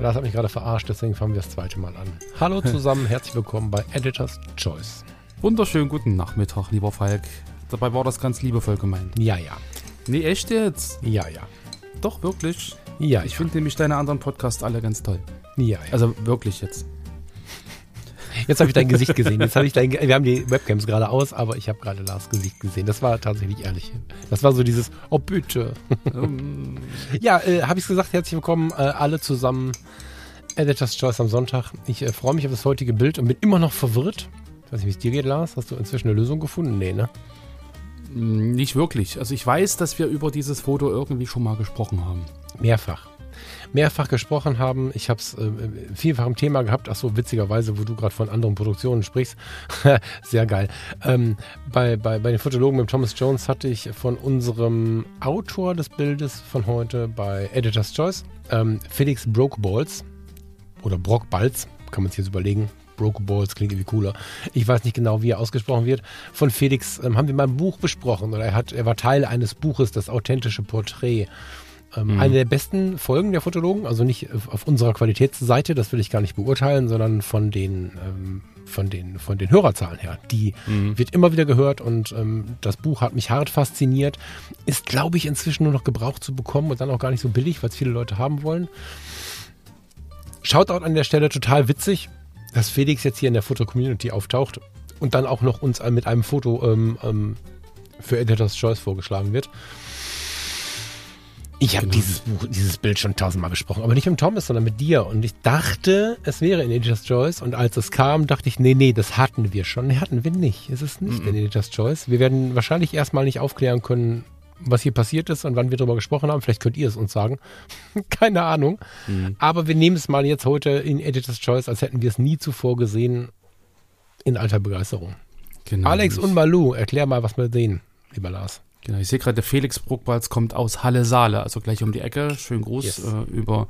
Das hat mich gerade verarscht, deswegen fangen wir das zweite Mal an. Hallo zusammen, herzlich willkommen bei Editor's Choice. Wunderschönen guten Nachmittag, lieber Falk. Dabei war das ganz liebevoll gemeint. Ja, ja. Nee, echt jetzt? Ja, ja. Doch, wirklich. Ja, Ich finde nämlich deine anderen Podcasts alle ganz toll. Ja, ja. Also wirklich jetzt. Jetzt habe ich dein Gesicht gesehen. Jetzt habe ich dein, wir haben die Webcams gerade aus, aber ich habe gerade Lars Gesicht gesehen. Das war tatsächlich ehrlich. Das war so dieses, oh bitte. Ähm, Ja, äh, habe ich gesagt, herzlich willkommen äh, alle zusammen. Editor's Choice am Sonntag. Ich äh, freue mich auf das heutige Bild und bin immer noch verwirrt. Ich weiß nicht, wie es dir geht, Lars. Hast du inzwischen eine Lösung gefunden? Nee, ne? nicht wirklich. Also ich weiß, dass wir über dieses Foto irgendwie schon mal gesprochen haben. Mehrfach. Mehrfach gesprochen haben. Ich habe es äh, vielfach im Thema gehabt. Ach so, witzigerweise, wo du gerade von anderen Produktionen sprichst. Sehr geil. Ähm, bei, bei, bei den Fotologen mit Thomas Jones hatte ich von unserem Autor des Bildes von heute bei Editor's Choice, ähm, Felix Brokeballs oder Brockbalz, kann man sich jetzt überlegen. Brokeballs klingt irgendwie cooler. Ich weiß nicht genau, wie er ausgesprochen wird. Von Felix ähm, haben wir mal ein Buch besprochen oder er, hat, er war Teil eines Buches, das authentische Porträt. Ähm, Eine der besten Folgen der Fotologen, also nicht auf unserer Qualitätsseite, das will ich gar nicht beurteilen, sondern von den, ähm, von den, von den Hörerzahlen her. Die wird immer wieder gehört und ähm, das Buch hat mich hart fasziniert. Ist, glaube ich, inzwischen nur noch gebraucht zu bekommen und dann auch gar nicht so billig, weil es viele Leute haben wollen. Shoutout an der Stelle total witzig, dass Felix jetzt hier in der Foto-Community auftaucht und dann auch noch uns mit einem Foto ähm, ähm, für Editor's Choice vorgeschlagen wird. Ich habe Genau. dieses Buch, dieses Bild schon tausendmal besprochen, aber nicht mit Thomas, sondern mit dir. Und ich dachte, es wäre in Editor's Choice. Und als es kam, dachte ich, nee, nee, das hatten wir schon. Nee, hatten wir nicht. Es ist nicht in Editor's Choice. Wir werden wahrscheinlich erstmal nicht aufklären können, was hier passiert ist und wann wir darüber gesprochen haben. Vielleicht könnt ihr es uns sagen. Keine Ahnung. Aber wir nehmen es mal jetzt heute in Editor's Choice, als hätten wir es nie zuvor gesehen, in alter Begeisterung. Genau. Alex und Malu, erklär mal, was wir sehen, lieber Lars. Genau, ich sehe gerade, der Felix Bruckbalz kommt aus Halle-Saale, also gleich um die Ecke. Schönen Gruß Yes. äh, über,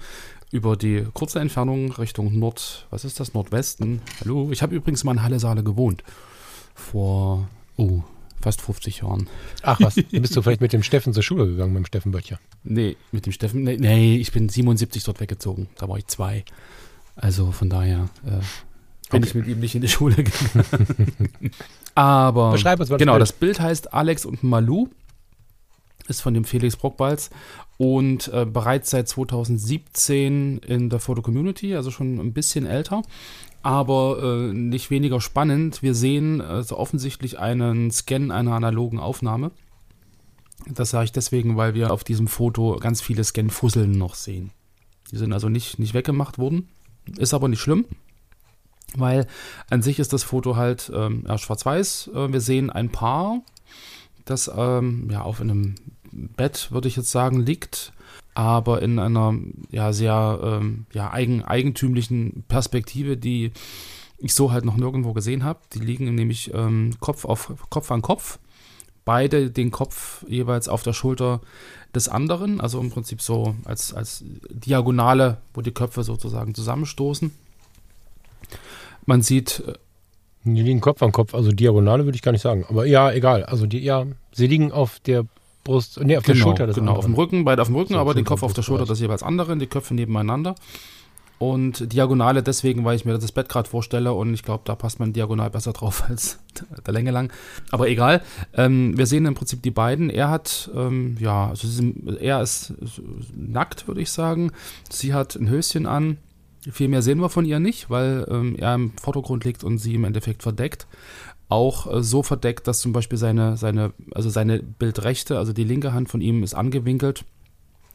über die kurze Entfernung Richtung Nord, was ist das, Nordwesten. Hallo, ich habe übrigens mal in Halle-Saale gewohnt. Vor, oh, fast 50 Jahren. Ach was, bist du vielleicht mit dem Steffen zur Schule gegangen, mit dem Steffen Böttcher. Nee, mit dem Steffen. Nee, nee, ich bin 77 dort weggezogen. Da war ich zwei. Also von daher äh, bin Okay. ich mit ihm nicht in die Schule gegangen. Aber Beschreib uns mal das genau, Bild. das Bild heißt Alex und Malou. Ist von dem Felix Brockbalz und äh, bereits seit 2017 in der Photo Community, also schon ein bisschen älter. Aber äh, nicht weniger spannend. Wir sehen also offensichtlich einen Scan einer analogen Aufnahme. Das sage ich deswegen, weil wir auf diesem Foto ganz viele Scan-Fusseln noch sehen. Die sind also nicht, nicht weggemacht worden. Ist aber nicht schlimm, weil an sich ist das Foto halt ähm, ja, schwarz-weiß. Äh, wir sehen ein Paar, das ähm, ja auf einem Bett, würde ich jetzt sagen, liegt, aber in einer ja sehr ähm, ja, eigen, eigentümlichen Perspektive, die ich so halt noch nirgendwo gesehen habe. Die liegen nämlich ähm, Kopf auf Kopf an Kopf beide den Kopf jeweils auf der Schulter des anderen, also im Prinzip so als, als Diagonale, wo die Köpfe sozusagen zusammenstoßen. Man sieht, äh, Die liegen Kopf an Kopf, also Diagonale würde ich gar nicht sagen. Aber ja, egal. Also die, ja, sie liegen auf der Brust, nee, auf der genau, Schulter des genau auf dem anderen. Rücken, beide auf dem Rücken, So, aber den Kopf auf der Schulter des jeweils anderen, die Köpfe nebeneinander. Und Diagonale deswegen, weil ich mir das Bett gerade vorstelle und ich glaube, da passt man diagonal besser drauf als der Länge lang. Aber egal. Ähm, wir sehen im Prinzip die beiden. Er hat, ähm, ja, also sie er ist nackt, würde ich sagen. Sie hat ein Höschen an. Viel mehr sehen wir von ihr nicht, weil ähm, er im Vordergrund liegt und sie im Endeffekt verdeckt. Auch äh, so verdeckt, dass zum Beispiel seine, seine, also seine Bildrechte, also die linke Hand von ihm ist angewinkelt,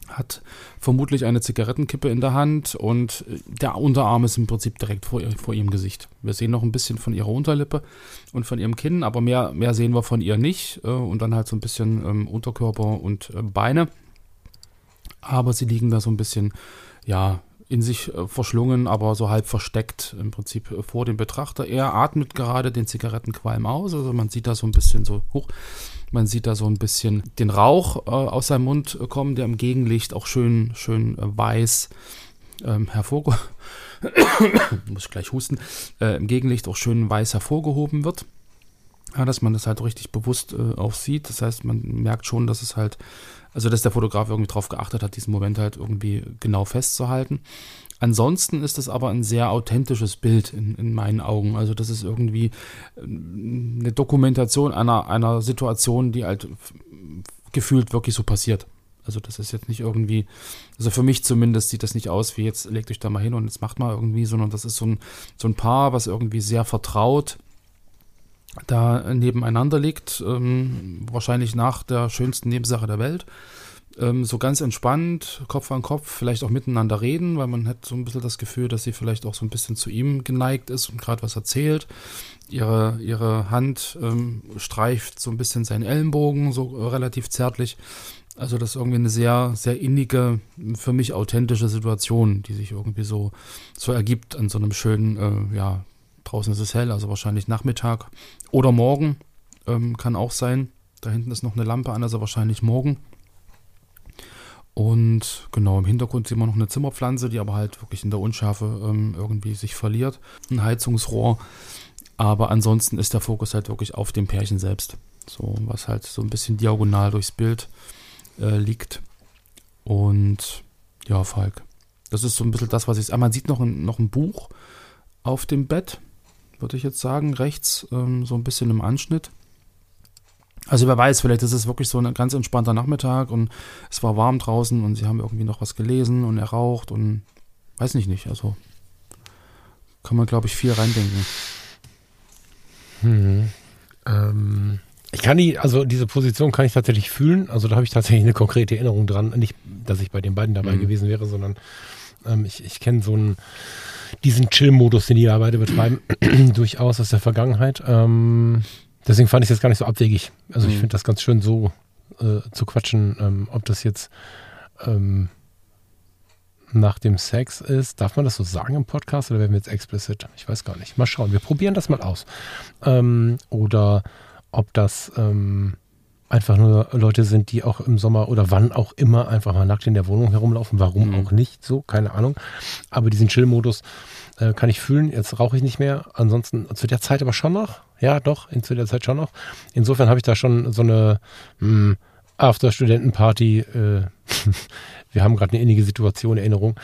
hat vermutlich eine Zigarettenkippe in der Hand und äh, der Unterarm ist im Prinzip direkt vor, vor ihrem Gesicht. Wir sehen noch ein bisschen von ihrer Unterlippe und von ihrem Kinn, aber mehr, mehr sehen wir von ihr nicht. Äh, und dann halt so ein bisschen ähm, Unterkörper und äh, Beine. Aber sie liegen da so ein bisschen, ja, in sich äh, verschlungen, aber so halb versteckt im Prinzip äh, vor dem Betrachter. Er atmet gerade den Zigarettenqualm aus, also man sieht da so ein bisschen so hoch, man sieht da so ein bisschen den Rauch äh, aus seinem Mund kommen, der im Gegenlicht auch schön, schön äh, weiß ähm, hervorge muss ich gleich husten, äh, im Gegenlicht auch schön weiß hervorgehoben wird. Ja, dass man das halt richtig bewusst äh, auch sieht. Das heißt, man merkt schon, dass es halt, also dass der Fotograf irgendwie darauf geachtet hat, diesen Moment halt irgendwie genau festzuhalten. Ansonsten ist es aber ein sehr authentisches Bild in, in meinen Augen. Also das ist irgendwie äh, eine Dokumentation einer, einer Situation, die halt gefühlt wirklich so passiert. Also das ist jetzt nicht irgendwie, also für mich zumindest sieht das nicht aus wie jetzt legt euch da mal hin und jetzt macht mal irgendwie, sondern das ist so ein, so ein Paar, was irgendwie sehr vertraut da nebeneinander liegt, ähm, wahrscheinlich nach der schönsten Nebensache der Welt. Ähm, so ganz entspannt, Kopf an Kopf, vielleicht auch miteinander reden, weil man hat so ein bisschen das Gefühl, dass sie vielleicht auch so ein bisschen zu ihm geneigt ist und gerade was erzählt. Ihre, ihre Hand ähm, streift so ein bisschen seinen Ellenbogen, so relativ zärtlich. Also das ist irgendwie eine sehr, sehr innige, für mich authentische Situation, die sich irgendwie so, so ergibt an so einem schönen, äh, ja, Draußen ist es hell, also wahrscheinlich Nachmittag oder morgen. Ähm, kann auch sein. Da hinten ist noch eine Lampe an, also wahrscheinlich morgen. Und genau, im Hintergrund sehen wir noch eine Zimmerpflanze, die aber halt wirklich in der Unschärfe ähm, irgendwie sich verliert. Ein Heizungsrohr. Aber ansonsten ist der Fokus halt wirklich auf dem Pärchen selbst. So, was halt so ein bisschen diagonal durchs Bild äh, liegt. Und ja, Falk. Das ist so ein bisschen das, was ich. Ah, man sieht noch ein, noch ein Buch auf dem Bett würde ich jetzt sagen, rechts, ähm, so ein bisschen im Anschnitt. Also wer weiß, vielleicht ist es wirklich so ein ganz entspannter Nachmittag und es war warm draußen und sie haben irgendwie noch was gelesen und er raucht und weiß nicht nicht. Also kann man, glaube ich, viel reindenken. Hm. Ähm, ich kann die, also diese Position kann ich tatsächlich fühlen. Also da habe ich tatsächlich eine konkrete Erinnerung dran. Nicht, dass ich bei den beiden dabei mhm. gewesen wäre, sondern ähm, ich, ich kenne so einen diesen Chill-Modus, den die da beide betreiben, durchaus aus der Vergangenheit. Ähm, deswegen fand ich es jetzt gar nicht so abwegig. Also mhm. ich finde das ganz schön so äh, zu quatschen, ähm, ob das jetzt ähm, nach dem Sex ist. Darf man das so sagen im Podcast oder werden wir jetzt explicit? Ich weiß gar nicht. Mal schauen. Wir probieren das mal aus. Ähm, oder ob das ähm, einfach nur Leute sind, die auch im Sommer oder wann auch immer einfach mal nackt in der Wohnung herumlaufen. Warum mhm. auch nicht? So, keine Ahnung. Aber diesen Chill-Modus äh, kann ich fühlen. Jetzt rauche ich nicht mehr. Ansonsten zu der Zeit aber schon noch. Ja, doch, in, zu der Zeit schon noch. Insofern habe ich da schon so eine hm, After-Studentenparty. Äh, wir haben gerade eine innige Situation, Erinnerung.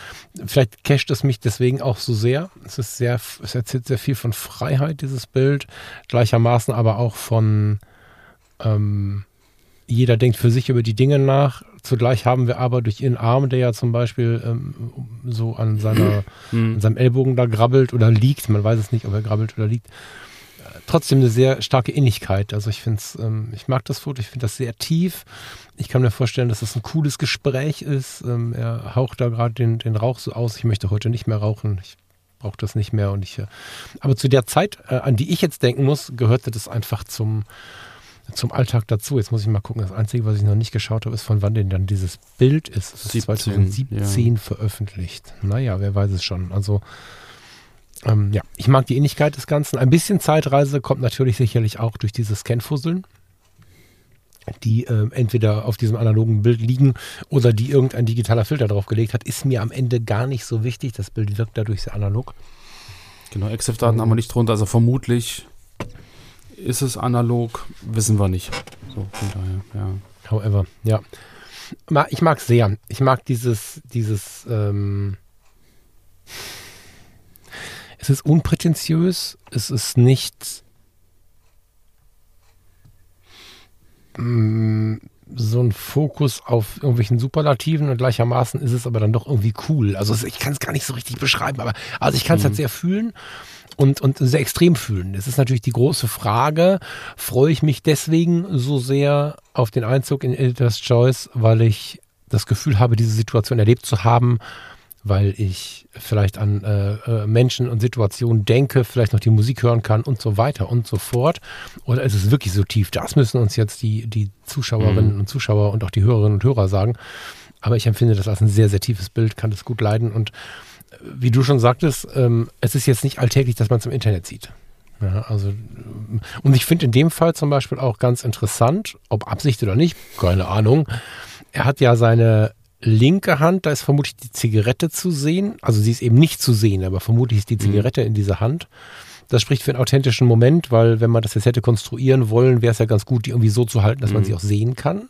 Vielleicht casht es mich deswegen auch so sehr. Es ist sehr, es erzählt sehr viel von Freiheit, dieses Bild. Gleichermaßen aber auch von ähm, jeder denkt für sich über die Dinge nach. Zugleich haben wir aber durch ihren Arm, der ja zum Beispiel ähm, so an, seiner, mhm. an seinem Ellbogen da grabbelt oder liegt, man weiß es nicht, ob er grabbelt oder liegt, äh, trotzdem eine sehr starke Innigkeit. Also ich finde es, ähm, ich mag das Foto, ich finde das sehr tief. Ich kann mir vorstellen, dass das ein cooles Gespräch ist. Ähm, er haucht da gerade den, den Rauch so aus. Ich möchte heute nicht mehr rauchen. Ich brauche das nicht mehr und ich. Äh, aber zu der Zeit, äh, an die ich jetzt denken muss, gehörte das einfach zum zum Alltag dazu. Jetzt muss ich mal gucken. Das Einzige, was ich noch nicht geschaut habe, ist, von wann denn dann dieses Bild ist. Das ist 2017 ja. veröffentlicht. Naja, wer weiß es schon. Also, ähm, ja, ich mag die Innigkeit des Ganzen. Ein bisschen Zeitreise kommt natürlich sicherlich auch durch dieses Scanfusseln die äh, entweder auf diesem analogen Bild liegen oder die irgendein digitaler Filter draufgelegt hat, ist mir am Ende gar nicht so wichtig. Das Bild wirkt dadurch sehr analog. Genau, EXIF-Daten haben wir nicht drunter, also vermutlich ist es analog? Wissen wir nicht. So, von daher, ja. However, ja. Ich mag es sehr. Ich mag dieses, dieses, ähm es ist unprätentiös, es ist nicht mm, so ein Fokus auf irgendwelchen Superlativen und gleichermaßen ist es aber dann doch irgendwie cool. Also ich kann es gar nicht so richtig beschreiben, aber also ich kann es halt mhm. halt sehr fühlen und, und sehr extrem fühlen. Es ist natürlich die große Frage, freue ich mich deswegen so sehr auf den Einzug in Editor's Choice, weil ich das Gefühl habe, diese Situation erlebt zu haben, weil ich vielleicht an äh, äh, Menschen und Situationen denke, vielleicht noch die Musik hören kann und so weiter und so fort. Oder ist es wirklich so tief? Das müssen uns jetzt die, die Zuschauerinnen mhm. und Zuschauer und auch die Hörerinnen und Hörer sagen. Aber ich empfinde das als ein sehr, sehr tiefes Bild, kann das gut leiden. Und äh, wie du schon sagtest, ähm, es ist jetzt nicht alltäglich, dass man es im Internet sieht. Ja, also, und ich finde in dem Fall zum Beispiel auch ganz interessant, ob Absicht oder nicht, keine Ahnung. Er hat ja seine linke Hand, da ist vermutlich die Zigarette zu sehen. Also sie ist eben nicht zu sehen, aber vermutlich ist die mhm. Zigarette mhm. in dieser Hand. Das spricht für einen authentischen Moment, weil wenn man das jetzt hätte konstruieren wollen, wäre es ja ganz gut, die irgendwie so zu halten, dass mhm. man sie auch sehen kann.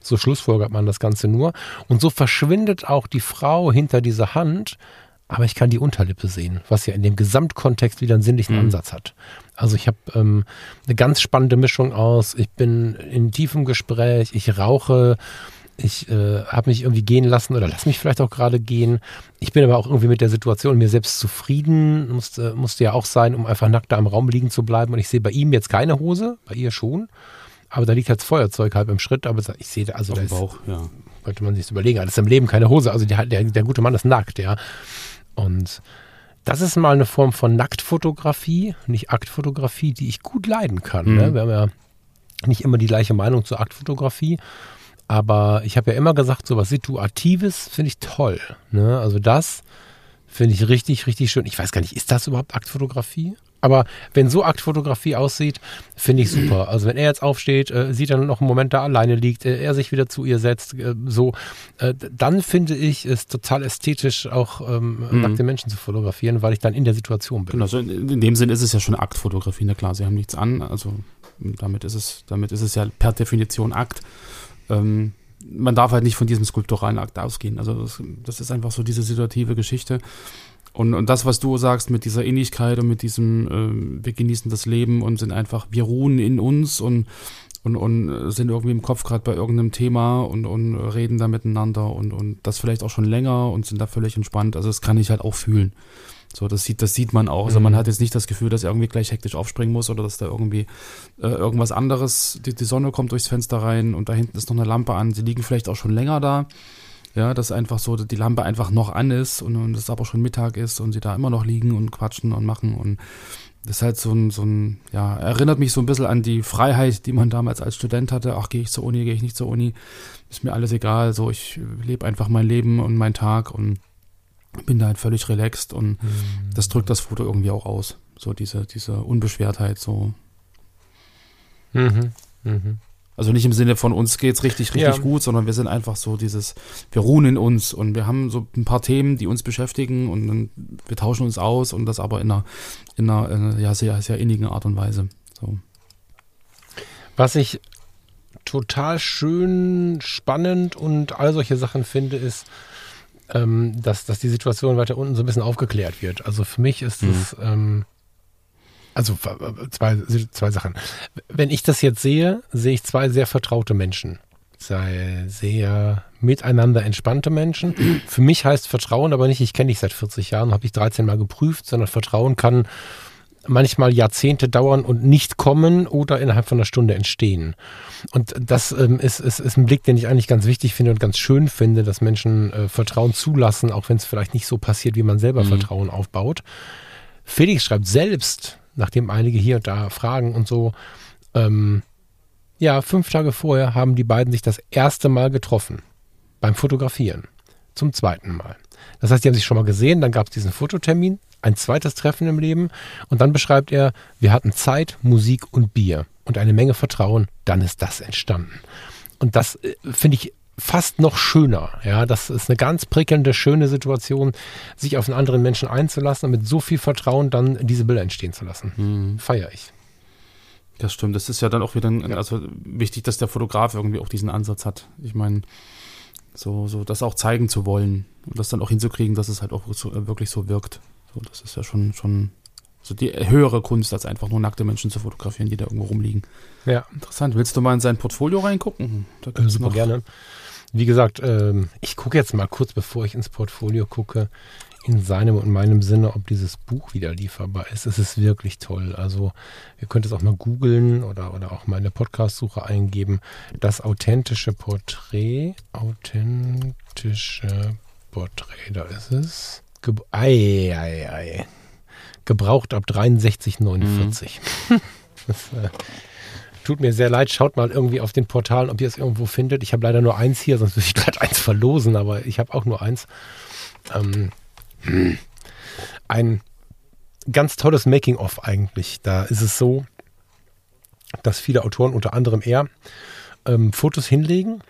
So schlussfolgert man das Ganze nur. Und so verschwindet auch die Frau hinter dieser Hand, aber ich kann die Unterlippe sehen, was ja in dem Gesamtkontext wieder einen sinnlichen mhm. Ansatz hat. Also ich habe ähm, eine ganz spannende Mischung aus, ich bin in tiefem Gespräch, ich rauche, ich äh, habe mich irgendwie gehen lassen oder lass mich vielleicht auch gerade gehen. Ich bin aber auch irgendwie mit der Situation mir selbst zufrieden, musste, musste ja auch sein, um einfach nackt da im Raum liegen zu bleiben. Und ich sehe bei ihm jetzt keine Hose, bei ihr schon. Aber da liegt halt das Feuerzeug halb im Schritt, aber ich sehe, also Auf da ist, Bauch, ja. könnte man sich überlegen, das ist im Leben keine Hose. Also der, der, der gute Mann ist nackt, ja. Und das ist mal eine Form von Nacktfotografie, nicht Aktfotografie, die ich gut leiden kann. Ne? Mhm. Ne? Wir haben ja nicht immer die gleiche Meinung zur Aktfotografie. Aber ich habe ja immer gesagt, so was Situatives finde ich toll. Ne? Also das finde ich richtig, richtig schön. Ich weiß gar nicht, ist das überhaupt Aktfotografie? Aber wenn so Aktfotografie aussieht, finde ich super. Also wenn er jetzt aufsteht, äh, sieht dann noch einen Moment da alleine liegt, äh, er sich wieder zu ihr setzt, äh, so, äh, dann finde ich es total ästhetisch, auch ähm, mhm. nackte Menschen zu fotografieren, weil ich dann in der Situation bin. Genau, so in, in dem Sinn ist es ja schon Aktfotografie, na klar, sie haben nichts an, also damit ist es, damit ist es ja per Definition Akt ähm, man darf halt nicht von diesem skulpturalen Akt ausgehen. Also das, das ist einfach so diese situative Geschichte. Und, und das, was du sagst mit dieser Innigkeit und mit diesem, äh, wir genießen das Leben und sind einfach, wir ruhen in uns und, und, und sind irgendwie im Kopf gerade bei irgendeinem Thema und, und reden da miteinander und, und das vielleicht auch schon länger und sind da völlig entspannt. Also das kann ich halt auch fühlen. So, das sieht, das sieht man auch. Also man mhm. hat jetzt nicht das Gefühl, dass er irgendwie gleich hektisch aufspringen muss oder dass da irgendwie äh, irgendwas anderes, die, die Sonne kommt durchs Fenster rein und da hinten ist noch eine Lampe an. Sie liegen vielleicht auch schon länger da. Ja, dass einfach so die Lampe einfach noch an ist und, und es aber schon Mittag ist und sie da immer noch liegen und quatschen und machen und das ist halt so ein, so ein, ja, erinnert mich so ein bisschen an die Freiheit, die man damals als Student hatte. Ach, gehe ich zur Uni, gehe ich nicht zur Uni, ist mir alles egal. So, ich lebe einfach mein Leben und meinen Tag und bin da halt völlig relaxed und mhm. das drückt das Foto irgendwie auch aus. So diese, diese Unbeschwertheit, so. Mhm. Mhm. Also nicht im Sinne von uns geht's richtig, richtig ja. gut, sondern wir sind einfach so dieses, wir ruhen in uns und wir haben so ein paar Themen, die uns beschäftigen und dann, wir tauschen uns aus und das aber in einer, in einer, in einer ja, sehr, sehr innigen Art und Weise. So. Was ich total schön, spannend und all solche Sachen finde, ist, ähm, dass, dass die Situation weiter unten so ein bisschen aufgeklärt wird. Also für mich ist es, mhm. ähm, also zwei, zwei Sachen. Wenn ich das jetzt sehe, sehe ich zwei sehr vertraute Menschen. Zwei sehr miteinander entspannte Menschen. Für mich heißt Vertrauen aber nicht, ich kenne dich seit 40 Jahren, habe ich 13 Mal geprüft, sondern Vertrauen kann manchmal Jahrzehnte dauern und nicht kommen oder innerhalb von einer Stunde entstehen. Und das ähm, ist, ist, ist ein Blick, den ich eigentlich ganz wichtig finde und ganz schön finde, dass Menschen äh, Vertrauen zulassen, auch wenn es vielleicht nicht so passiert, wie man selber mhm. Vertrauen aufbaut. Felix schreibt selbst, nachdem einige hier und da fragen und so, ähm, ja, fünf Tage vorher haben die beiden sich das erste Mal getroffen beim Fotografieren. Zum zweiten Mal. Das heißt, die haben sich schon mal gesehen, dann gab es diesen Fototermin, ein zweites Treffen im Leben und dann beschreibt er, wir hatten Zeit, Musik und Bier und eine Menge Vertrauen, dann ist das entstanden. Und das äh, finde ich fast noch schöner. Ja, das ist eine ganz prickelnde, schöne Situation, sich auf einen anderen Menschen einzulassen und mit so viel Vertrauen dann diese Bilder entstehen zu lassen. Mhm. Feiere ich. Das stimmt. Das ist ja dann auch wieder ein, also wichtig, dass der Fotograf irgendwie auch diesen Ansatz hat. Ich meine, so, so das auch zeigen zu wollen und das dann auch hinzukriegen, dass es halt auch so, äh, wirklich so wirkt. So, das ist ja schon, schon so die höhere Kunst, als einfach nur nackte Menschen zu fotografieren, die da irgendwo rumliegen. Ja. Interessant. Willst du mal in sein Portfolio reingucken? Äh, super noch. gerne. Wie gesagt, ähm, ich gucke jetzt mal kurz, bevor ich ins Portfolio gucke, in seinem und meinem Sinne, ob dieses Buch wieder lieferbar ist. Es ist wirklich toll. Also ihr könnt es auch mal googeln oder, oder auch mal in der Podcast-Suche eingeben. Das authentische Porträt. Authentische Porträt, da ist es. Ge ei, ei, ei. Gebraucht ab 63,49. Mhm. das, äh, Tut mir sehr leid, schaut mal irgendwie auf den Portalen, ob ihr es irgendwo findet. Ich habe leider nur eins hier, sonst würde ich gleich eins verlosen, aber ich habe auch nur eins. Ähm, ein ganz tolles Making-of eigentlich. Da ist es so, dass viele Autoren, unter anderem er, ähm, Fotos hinlegen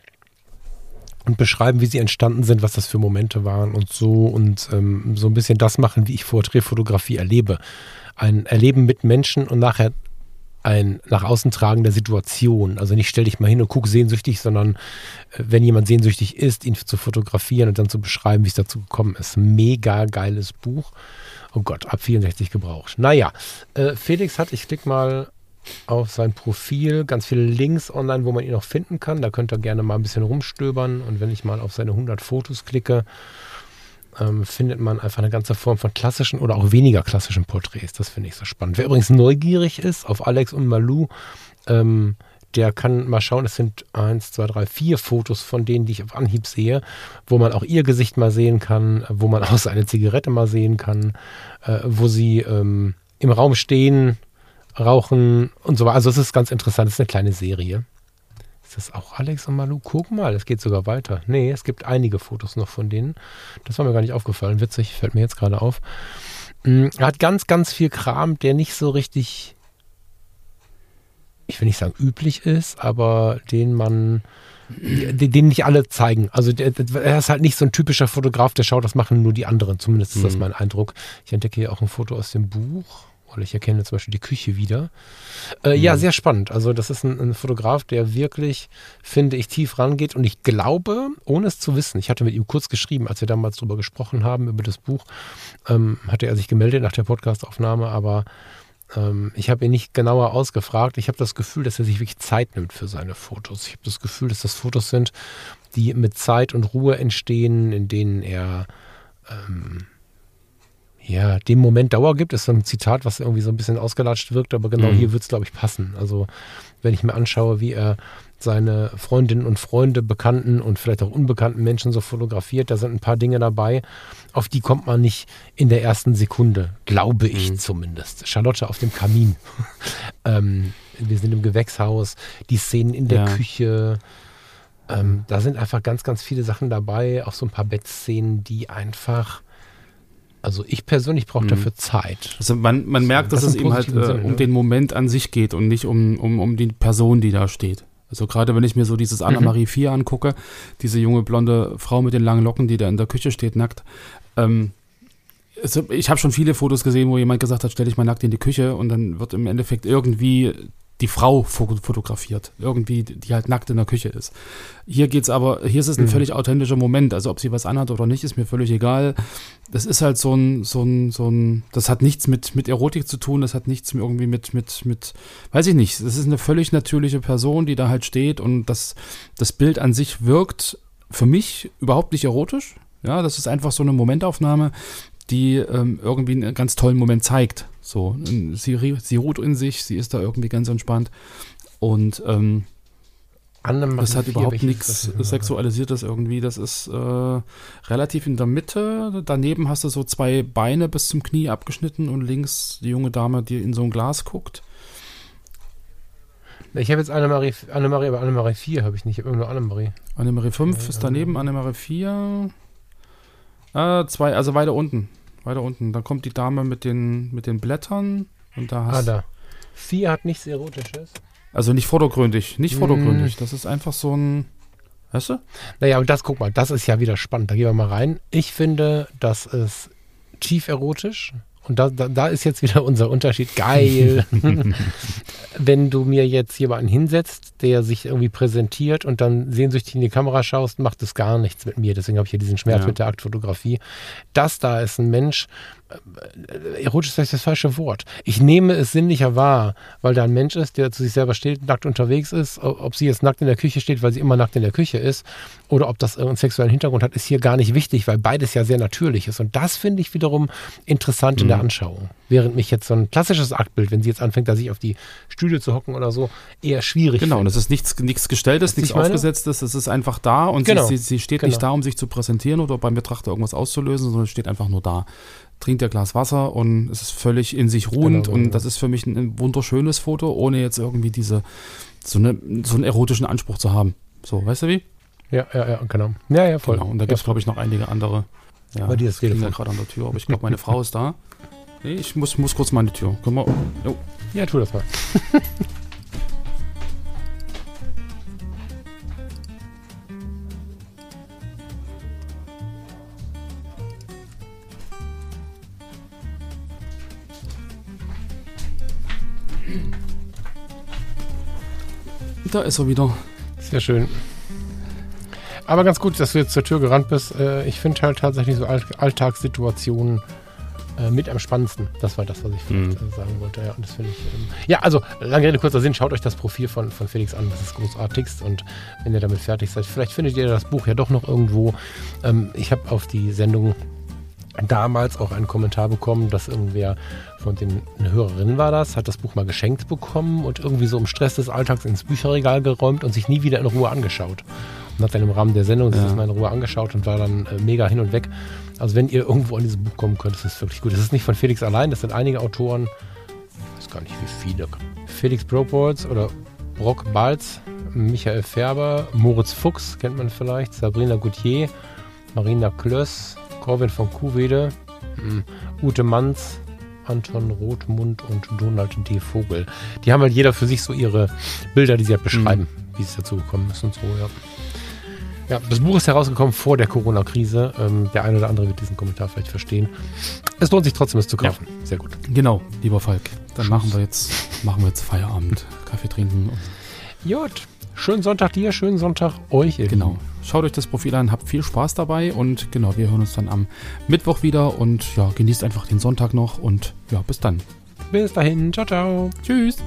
und beschreiben, wie sie entstanden sind, was das für Momente waren und so und ähm, so ein bisschen das machen, wie ich Porträtfotografie erlebe. Ein Erleben mit Menschen und nachher ein nach außen tragen der Situation. Also nicht stell dich mal hin und guck sehnsüchtig, sondern äh, wenn jemand sehnsüchtig ist, ihn zu fotografieren und dann zu beschreiben, wie es dazu gekommen ist. Mega geiles Buch. Oh Gott, ab 64 gebraucht. Naja, äh, Felix hat, ich klicke mal auf sein Profil, ganz viele Links online, wo man ihn auch finden kann. Da könnt ihr gerne mal ein bisschen rumstöbern. Und wenn ich mal auf seine 100 Fotos klicke, ähm, findet man einfach eine ganze Form von klassischen oder auch weniger klassischen Porträts. Das finde ich so spannend. Wer übrigens neugierig ist auf Alex und Malou, ähm, der kann mal schauen, es sind eins, zwei, drei, vier Fotos von denen, die ich auf Anhieb sehe, wo man auch ihr Gesicht mal sehen kann, wo man auch seine Zigarette mal sehen kann, äh, wo sie ähm, im Raum stehen, rauchen und so weiter. Also es ist ganz interessant, es ist eine kleine Serie. Ist das auch Alex und Malu? Guck mal, es geht sogar weiter. Nee, es gibt einige Fotos noch von denen. Das war mir gar nicht aufgefallen. Witzig, fällt mir jetzt gerade auf. Mm, er hat ganz, ganz viel Kram, der nicht so richtig, ich will nicht sagen üblich ist, aber den man, den nicht alle zeigen. Also der, er ist halt nicht so ein typischer Fotograf, der schaut, das machen nur die anderen. Zumindest ist das mhm. mein Eindruck. Ich entdecke hier auch ein Foto aus dem Buch. Oder ich erkenne zum Beispiel die Küche wieder. Äh, mhm. Ja, sehr spannend. Also das ist ein, ein, Fotograf, der wirklich, finde ich, tief rangeht. Und ich glaube, ohne es zu wissen, ich hatte mit ihm kurz geschrieben, als wir damals darüber gesprochen haben, über das Buch, ähm, hatte er sich gemeldet nach der Podcastaufnahme, aber ähm, ich habe ihn nicht genauer ausgefragt. Ich habe das Gefühl, dass er sich wirklich Zeit nimmt für seine Fotos. Ich habe das Gefühl, dass das Fotos sind, die mit Zeit und Ruhe entstehen, in denen er ähm, ja, dem Moment Dauer gibt, ist so ein Zitat, was irgendwie so ein bisschen ausgelatscht wirkt, aber genau mhm. hier wird es, glaube ich, passen. Also, wenn ich mir anschaue, wie er seine Freundinnen und Freunde, bekannten und vielleicht auch unbekannten Menschen so fotografiert, da sind ein paar Dinge dabei, auf die kommt man nicht in der ersten Sekunde, glaube ich mhm. zumindest. Charlotte auf dem Kamin. ähm, wir sind im Gewächshaus, die Szenen in der ja. Küche. Ähm, da sind einfach ganz, ganz viele Sachen dabei, auch so ein paar Bettszenen, die einfach also ich persönlich brauche mhm. dafür Zeit. Also man, man merkt, das dass es eben halt äh, um den Moment an sich geht und nicht um, um, um die Person, die da steht. Also gerade wenn ich mir so dieses Anna-Marie mhm. 4 angucke, diese junge blonde Frau mit den langen Locken, die da in der Küche steht, nackt. Ähm, ich habe schon viele Fotos gesehen, wo jemand gesagt hat, stell dich mal nackt in die Küche und dann wird im Endeffekt irgendwie die Frau fotografiert, irgendwie, die halt nackt in der Küche ist. Hier geht's aber, hier ist es ein mhm. völlig authentischer Moment. Also ob sie was anhat oder nicht, ist mir völlig egal. Das ist halt so ein, so ein, so ein, das hat nichts mit, mit Erotik zu tun, das hat nichts irgendwie mit, mit, mit, weiß ich nicht. Das ist eine völlig natürliche Person, die da halt steht und das, das Bild an sich wirkt für mich überhaupt nicht erotisch. Ja, das ist einfach so eine Momentaufnahme, die ähm, irgendwie einen ganz tollen Moment zeigt. So, sie, sie ruht in sich, sie ist da irgendwie ganz entspannt und ähm, das hat überhaupt nichts Sexualisiertes irgendwie. Das ist äh, relativ in der Mitte. Daneben hast du so zwei Beine bis zum Knie abgeschnitten und links die junge Dame, die in so ein Glas guckt. Ich habe jetzt Annemarie, Annemarie, aber Annemarie 4 habe ich nicht. Ich habe nur Annemarie. Annemarie 5 ist daneben, Annemarie 4. Äh, zwei, also weiter unten. Weiter unten. Dann kommt die Dame mit den, mit den Blättern. Und da hast ah, da. Vier hat nichts Erotisches. Also nicht vordergründig. Nicht vordergründig. Mm. Das ist einfach so ein. Weißt du? Naja, und das, guck mal, das ist ja wieder spannend. Da gehen wir mal rein. Ich finde, das ist tief erotisch. Und da, da, da ist jetzt wieder unser Unterschied. Geil. Wenn du mir jetzt jemanden hinsetzt, der sich irgendwie präsentiert und dann sehnsüchtig in die Kamera schaust, macht es gar nichts mit mir. Deswegen habe ich hier diesen Schmerz ja. mit der Aktfotografie. Das da ist ein Mensch, erotisch ist vielleicht das falsche Wort. Ich nehme es sinnlicher wahr, weil da ein Mensch ist, der zu sich selber steht, nackt unterwegs ist. Ob sie jetzt nackt in der Küche steht, weil sie immer nackt in der Küche ist, oder ob das einen sexuellen Hintergrund hat, ist hier gar nicht wichtig, weil beides ja sehr natürlich ist. Und das finde ich wiederum interessant mhm. in der mhm. Anschauung. Während mich jetzt so ein klassisches Aktbild, wenn sie jetzt anfängt, da sich auf die Stühle zu hocken oder so, eher schwierig Genau, und es ist nichts, nichts Gestelltes, nichts Aufgesetztes, es ist einfach da und genau. sie, sie, sie, steht genau. nicht da, um sich zu präsentieren oder beim Betrachter irgendwas auszulösen, sondern steht einfach nur da trinkt ihr Glas Wasser und es ist völlig in sich ruhend. Genau, und genau. das ist für mich ein, ein wunderschönes Foto, ohne jetzt irgendwie diese, so, eine, so einen erotischen Anspruch zu haben. So, weißt du wie? Ja, ja, ja, genau. Ja, ja, voll. Genau. Und da gibt es, glaube ich, noch einige andere. Ja, Bei dir ist Telefon. gerade an der Tür, aber ich glaube, meine Frau ist da. Nee, ich muss, muss kurz die Tür. Können wir, oh, Ja, tu das mal. da ist er wieder. Sehr schön. Aber ganz gut, dass du jetzt zur Tür gerannt bist. Äh, Ich finde halt tatsächlich so All- Alltagssituationen äh, mit am spannendsten. Das war das, was ich vielleicht Mhm. äh, sagen wollte. Ja, und das finde ich. Ähm, ja, also, lange Rede, kurzer Sinn. Schaut euch das Profil von, von Felix an. Das ist großartigst. Und wenn ihr damit fertig seid, vielleicht findet ihr das Buch ja doch noch irgendwo. Ähm, ich habe auf die Sendung damals auch einen Kommentar bekommen, dass irgendwer von den eine Hörerin war das, hat das Buch mal geschenkt bekommen und irgendwie so im Stress des Alltags ins Bücherregal geräumt und sich nie wieder in Ruhe angeschaut. Und hat dann im Rahmen der Sendung sich Ja. das mal in Ruhe angeschaut und war dann äh, mega hin und weg. Also wenn ihr irgendwo an dieses Buch kommen könnt, ist es wirklich gut. Das ist nicht von Felix allein, das sind einige Autoren, ich weiß gar nicht wie viele. Felix Brockbolz oder Brock Balz, Michael Färber, Moritz Fuchs kennt man vielleicht, Sabrina Gauthier, Marina Klöss, Corwin von Kuhwede, mm, Ute Manz, Anton Rothmund und Donald D. Vogel. Die haben halt jeder für sich so ihre Bilder, die sie halt beschreiben, wie es dazu gekommen ist und so, ja. Ja, das Buch ist herausgekommen vor der Corona-Krise. Ähm, der eine oder andere wird diesen Kommentar vielleicht verstehen. Es lohnt sich trotzdem, es zu kaufen. Sehr gut. Genau, lieber Falk. Dann Tschüss. machen wir jetzt, machen wir jetzt Feierabend. Kaffee trinken. Und, Gut. Schönen Sonntag dir, schönen Sonntag euch. ihr genau. Schaut euch das Profil an, habt viel Spaß dabei und genau, wir hören uns dann am Mittwoch wieder und ja, genießt einfach den Sonntag noch und ja, bis dann. Bis dahin. Ciao, ciao. Tschüss.